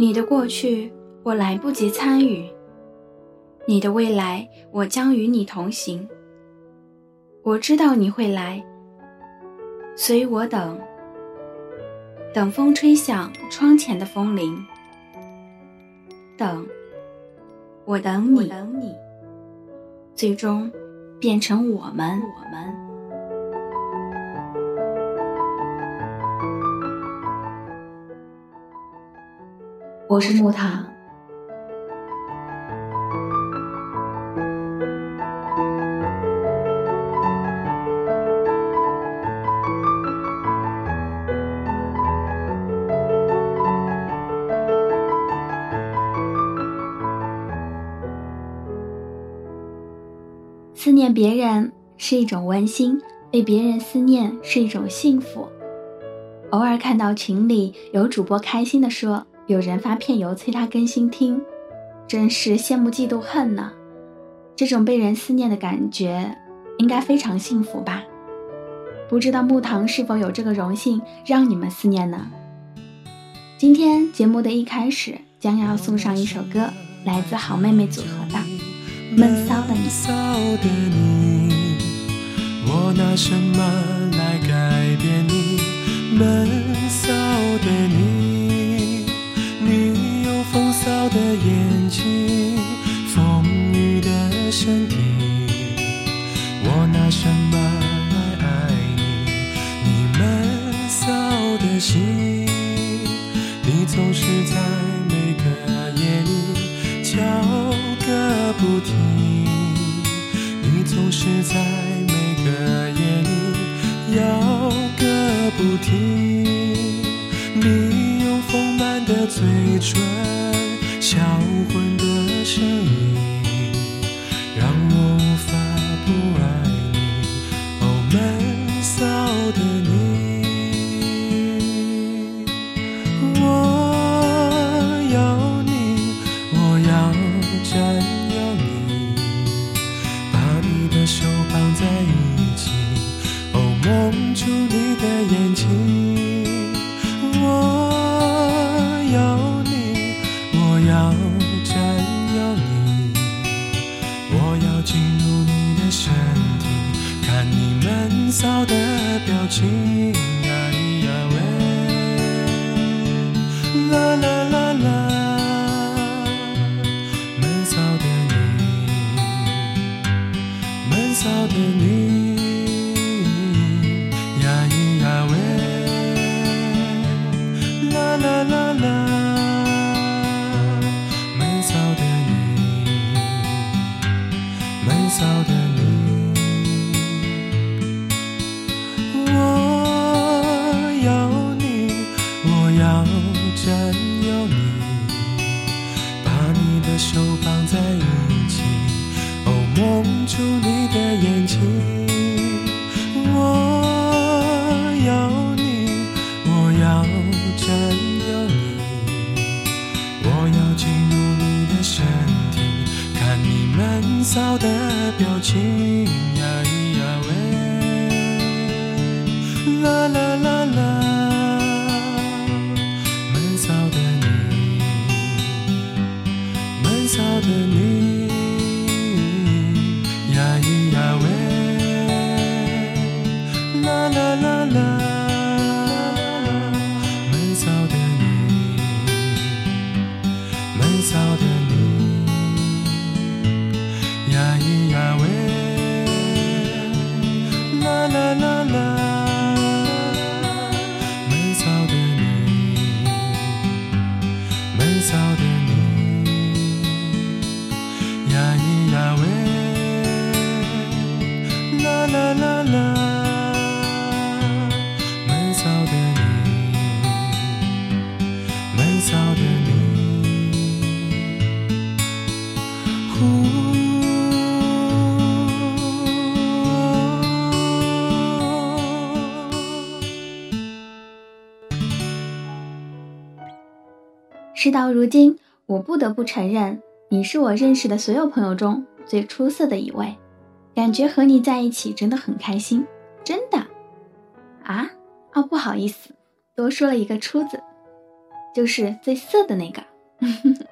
你的过去我来不及参与，你的未来我将与你同行。我知道你会来，所以我等，等风吹响窗前的风铃，等，我等你，等你，最终变成我们，我们。我是木糖。思念别人是一种温馨，被别人思念是一种幸福。偶尔看到群里有主播开心的说，有人发片邮催他更新听，真是羡慕嫉妒恨呢。这种被人思念的感觉，应该非常幸福吧？不知道木糖是否有这个荣幸让你们思念呢？今天节目的一开始，将要送上一首歌，来自好妹妹组合的。闷骚的你，我拿什么来改变你？闷骚的你，的眼睛，风雨的身体，我拿什么来爱你？你闷骚的心，你总是在每个夜里叫。个不停，你总是在每个夜里摇个不停。你用丰满的嘴唇，手放在一起哦蒙住你的眼睛我要你我要占有你我要进入你的身体看你闷骚的表情。那闷骚的你，闷骚的你事到如今，我不得不承认，你是我认识的所有朋友中最出色的一位。感觉和你在一起真的很开心，真的。啊？哦，不好意思，多说了一个“出”字。就是最色的那个。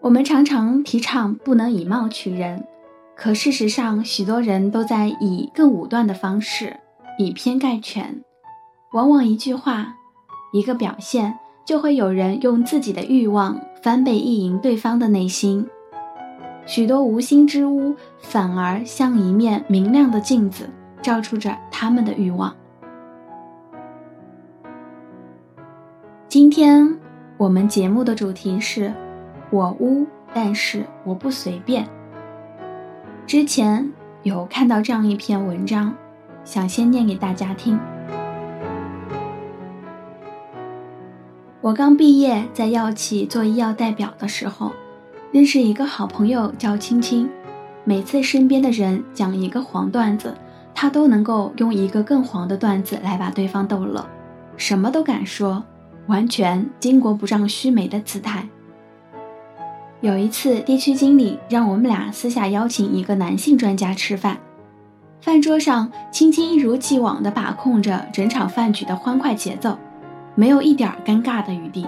我们常常提倡不能以貌取人，可事实上，许多人都在以更武断的方式以偏概全。往往一句话、一个表现，就会有人用自己的欲望翻倍意淫对方的内心。许多无心之屋，反而像一面明亮的镜子，照出着他们的欲望。今天我们节目的主题是。我污，但是我不随便。之前有看到这样一篇文章，想先念给大家听。我刚毕业，在药企做医药代表的时候，认识一个好朋友叫青青。每次身边的人讲一个黄段子，他都能够用一个更黄的段子来把对方逗乐，什么都敢说，完全巾帼不让须眉的姿态。有一次，地区经理让我们俩私下邀请一个男性专家吃饭。饭桌上，青青一如既往地把控着整场饭局的欢快节奏，没有一点尴尬的余地。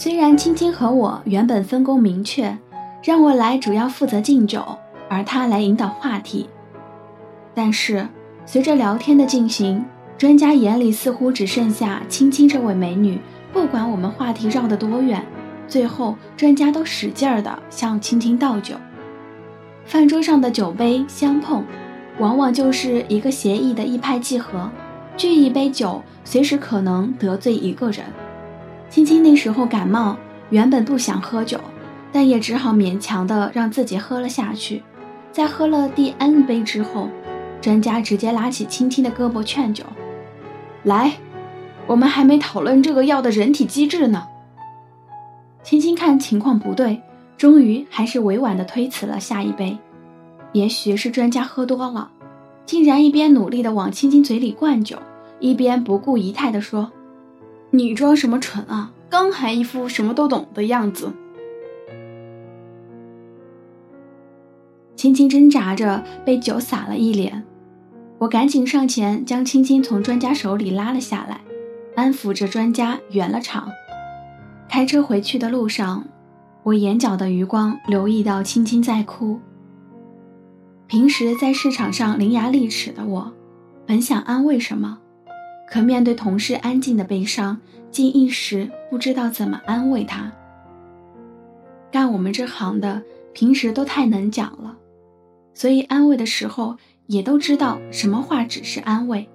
虽然青青和我原本分工明确，让我来主要负责敬酒，而他来引导话题，但是随着聊天的进行，专家眼里似乎只剩下青青这位美女，不管我们话题绕得多远。最后，专家都使劲儿地向青青倒酒，饭桌上的酒杯相碰，往往就是一个协议的一拍即合。聚一杯酒，随时可能得罪一个人。青青那时候感冒，原本不想喝酒，但也只好勉强的让自己喝了下去。在喝了第 N 杯之后，专家直接拉起青青的胳膊劝酒：“来，我们还没讨论这个药的人体机制呢。”青青看情况不对，终于还是委婉的推辞了下一杯。也许是专家喝多了，竟然一边努力的往青青嘴里灌酒，一边不顾仪态的说：“你装什么蠢啊？刚还一副什么都懂的样子。”青青挣扎着被酒洒了一脸，我赶紧上前将青青从专家手里拉了下来，安抚着专家圆了场。开车回去的路上，我眼角的余光留意到青青在哭。平时在市场上伶牙俐齿的我，本想安慰什么，可面对同事安静的悲伤，竟一时不知道怎么安慰他。干我们这行的，平时都太能讲了，所以安慰的时候也都知道什么话只是安慰。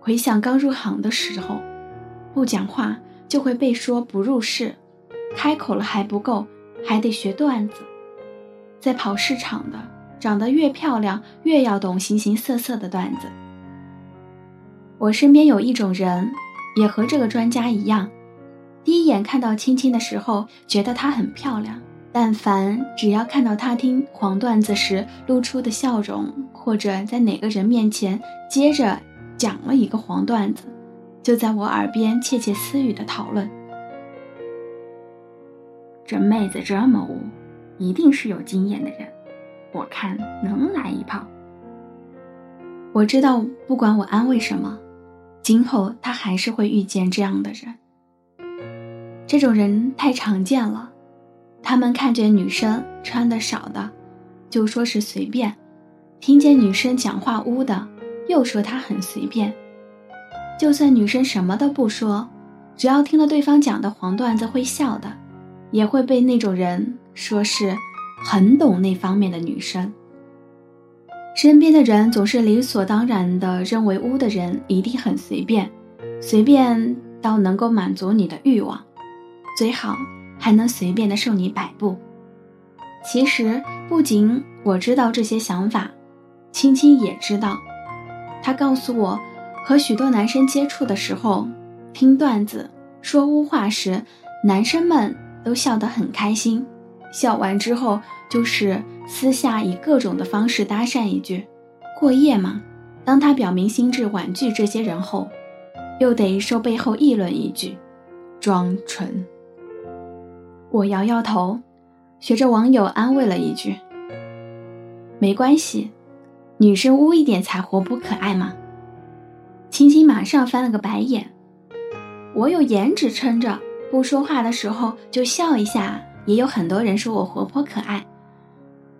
回想刚入行的时候，不讲话。就会被说不入世，开口了还不够，还得学段子。在跑市场的，长得越漂亮，越要懂形形色色的段子。我身边有一种人，也和这个专家一样，第一眼看到青青的时候，觉得她很漂亮，但凡只要看到她听黄段子时露出的笑容，或者在哪个人面前接着讲了一个黄段子。就在我耳边窃窃私语的讨论，这妹子这么污，一定是有经验的人，我看能来一炮。我知道，不管我安慰什么，今后他还是会遇见这样的人。这种人太常见了，他们看见女生穿的少的，就说是随便；听见女生讲话污的，又说她很随便。就算女生什么都不说，只要听了对方讲的黄段子会笑的，也会被那种人说是很懂那方面的女生。身边的人总是理所当然的认为污的人一定很随便，随便到能够满足你的欲望，最好还能随便的受你摆布。其实不仅我知道这些想法，青青也知道，他告诉我。和许多男生接触的时候，听段子说污话时，男生们都笑得很开心。笑完之后，就是私下以各种的方式搭讪一句：“过夜吗？”当他表明心智婉拒这些人后，又得受背后议论一句：“装纯。”我摇摇头，学着网友安慰了一句：“没关系，女生污一点才活泼可爱嘛。”青青马上翻了个白眼，我有颜值撑着，不说话的时候就笑一下，也有很多人说我活泼可爱，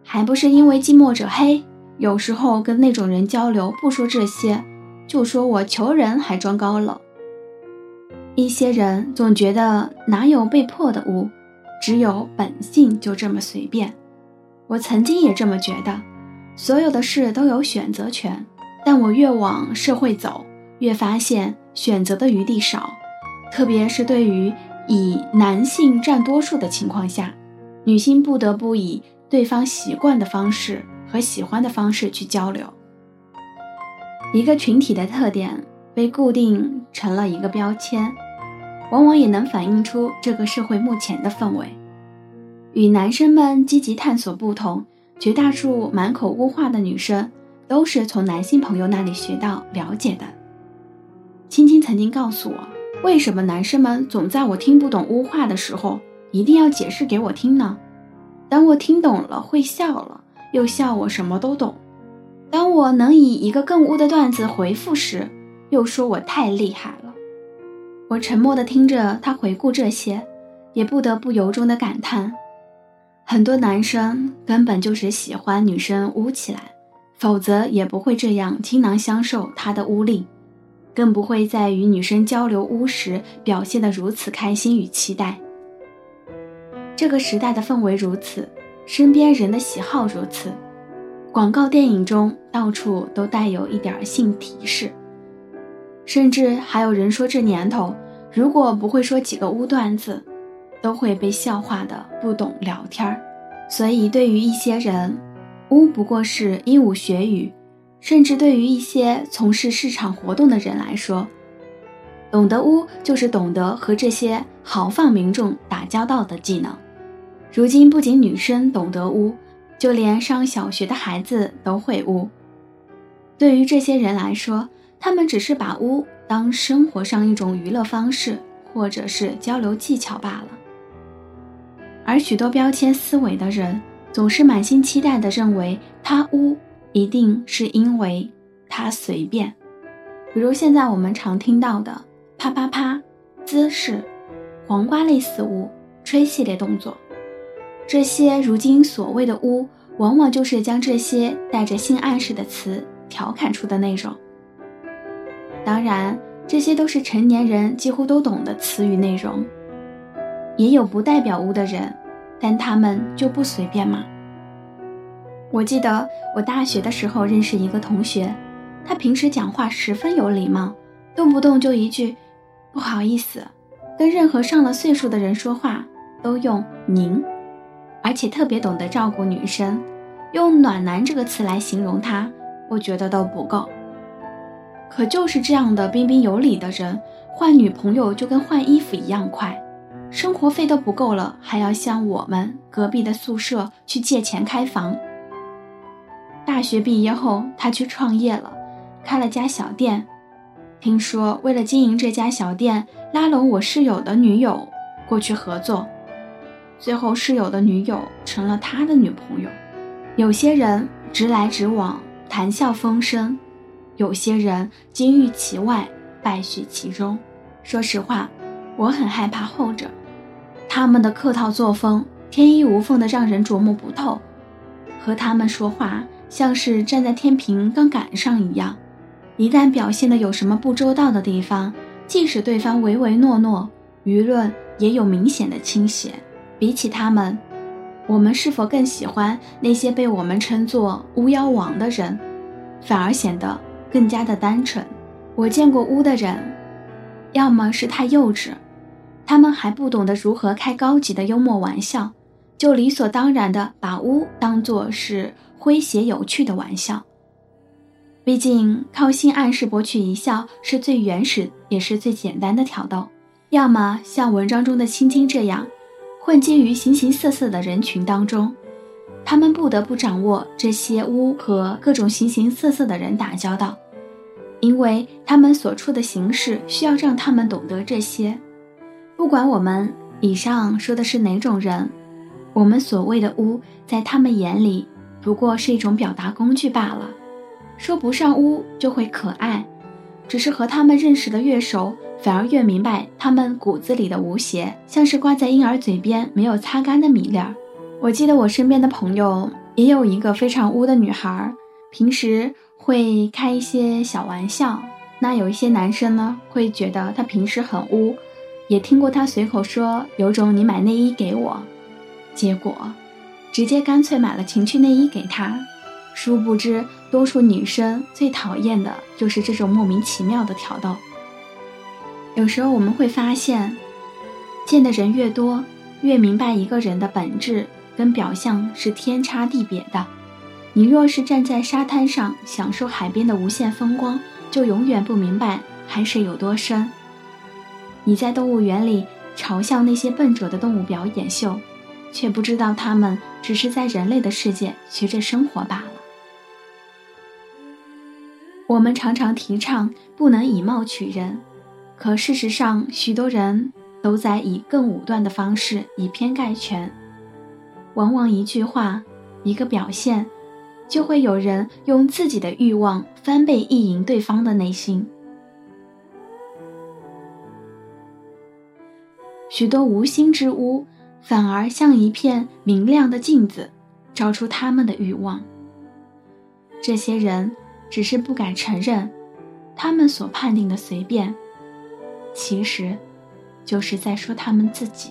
还不是因为近墨者黑。有时候跟那种人交流，不说这些，就说我求人还装高冷。一些人总觉得哪有被迫的污，只有本性就这么随便。我曾经也这么觉得，所有的事都有选择权。但我越往社会走，越发现选择的余地少，特别是对于以男性占多数的情况下，女性不得不以对方习惯的方式和喜欢的方式去交流。一个群体的特点被固定成了一个标签。往往也能反映出这个社会目前的氛围。与男生们积极探索不同，绝大数满口污话的女生都是从男性朋友那里学到了解的。青青曾经告诉我，为什么男生们总在我听不懂污话的时候，一定要解释给我听呢？等我听懂了，会笑了，又笑我什么都懂；当我能以一个更污的段子回复时，又说我太厉害了。我沉默地听着他回顾这些，也不得不由衷的感叹：很多男生根本就是喜欢女生污起来，否则也不会这样倾囊相授他的污力，更不会在与女生交流污时表现得如此开心与期待。这个时代的氛围如此，身边人的喜好如此，广告电影中到处都带有一点性提示。甚至还有人说，这年头如果不会说几个污段子，都会被笑话的不懂聊天儿。所以，对于一些人，污不过是鹦鹉学语；甚至对于一些从事市场活动的人来说，懂得污就是懂得和这些豪放民众打交道的技能。如今，不仅女生懂得污，就连上小学的孩子都会污。对于这些人来说，他们只是把污当生活上一种娱乐方式，或者是交流技巧罢了。而许多标签思维的人，总是满心期待地认为他污一定是因为他随便，比如现在我们常听到的啪啪啪、姿势、黄瓜类似物、吹系列动作，这些如今所谓的污，往往就是将这些带着性暗示的词调侃出的内容。当然，这些都是成年人几乎都懂的词语内容。也有不代表污的人，但他们就不随便吗？我记得我大学的时候认识一个同学，他平时讲话十分有礼貌，动不动就一句“不好意思”，跟任何上了岁数的人说话都用“您”，而且特别懂得照顾女生，用“暖男”这个词来形容他，我觉得都不够。可就是这样的彬彬有礼的人，换女朋友就跟换衣服一样快，生活费都不够了，还要向我们隔壁的宿舍去借钱开房。大学毕业后，他去创业了，开了家小店。听说为了经营这家小店，拉拢我室友的女友过去合作，最后室友的女友成了他的女朋友。有些人直来直往，谈笑风生。有些人金玉其外，败絮其中。说实话，我很害怕后者。他们的客套作风，天衣无缝的让人琢磨不透。和他们说话，像是站在天平刚赶上一样。一旦表现的有什么不周到的地方，即使对方唯唯诺诺，舆论也有明显的倾斜。比起他们，我们是否更喜欢那些被我们称作“巫妖王”的人，反而显得？更加的单纯。我见过巫的人，要么是太幼稚，他们还不懂得如何开高级的幽默玩笑，就理所当然的把巫当作是诙谐有趣的玩笑。毕竟靠性暗示博取一笑是最原始也是最简单的挑逗。要么像文章中的青青这样，混迹于形形色色的人群当中。他们不得不掌握这些污和各种形形色色的人打交道。因为他们所处的形式需要让他们懂得这些，不管我们以上说的是哪种人，我们所谓的污，在他们眼里不过是一种表达工具罢了。说不上污就会可爱，只是和他们认识的越熟，反而越明白他们骨子里的无邪，像是挂在婴儿嘴边没有擦干的米粒儿。我记得我身边的朋友也有一个非常污的女孩，平时会开一些小玩笑。那有一些男生呢，会觉得她平时很污，也听过她随口说有种你买内衣给我，结果直接干脆买了情趣内衣给他。殊不知，多数女生最讨厌的就是这种莫名其妙的挑逗。有时候我们会发现，见的人越多，越明白一个人的本质。跟表象是天差地别的。你若是站在沙滩上享受海边的无限风光，就永远不明白海水有多深。你在动物园里嘲笑那些笨拙的动物表演秀，却不知道它们只是在人类的世界学着生活罢了。我们常常提倡不能以貌取人，可事实上，许多人都在以更武断的方式以偏概全。往往一句话，一个表现，就会有人用自己的欲望翻倍意淫对方的内心。许多无心之屋，反而像一片明亮的镜子，照出他们的欲望。这些人只是不敢承认，他们所判定的随便，其实，就是在说他们自己。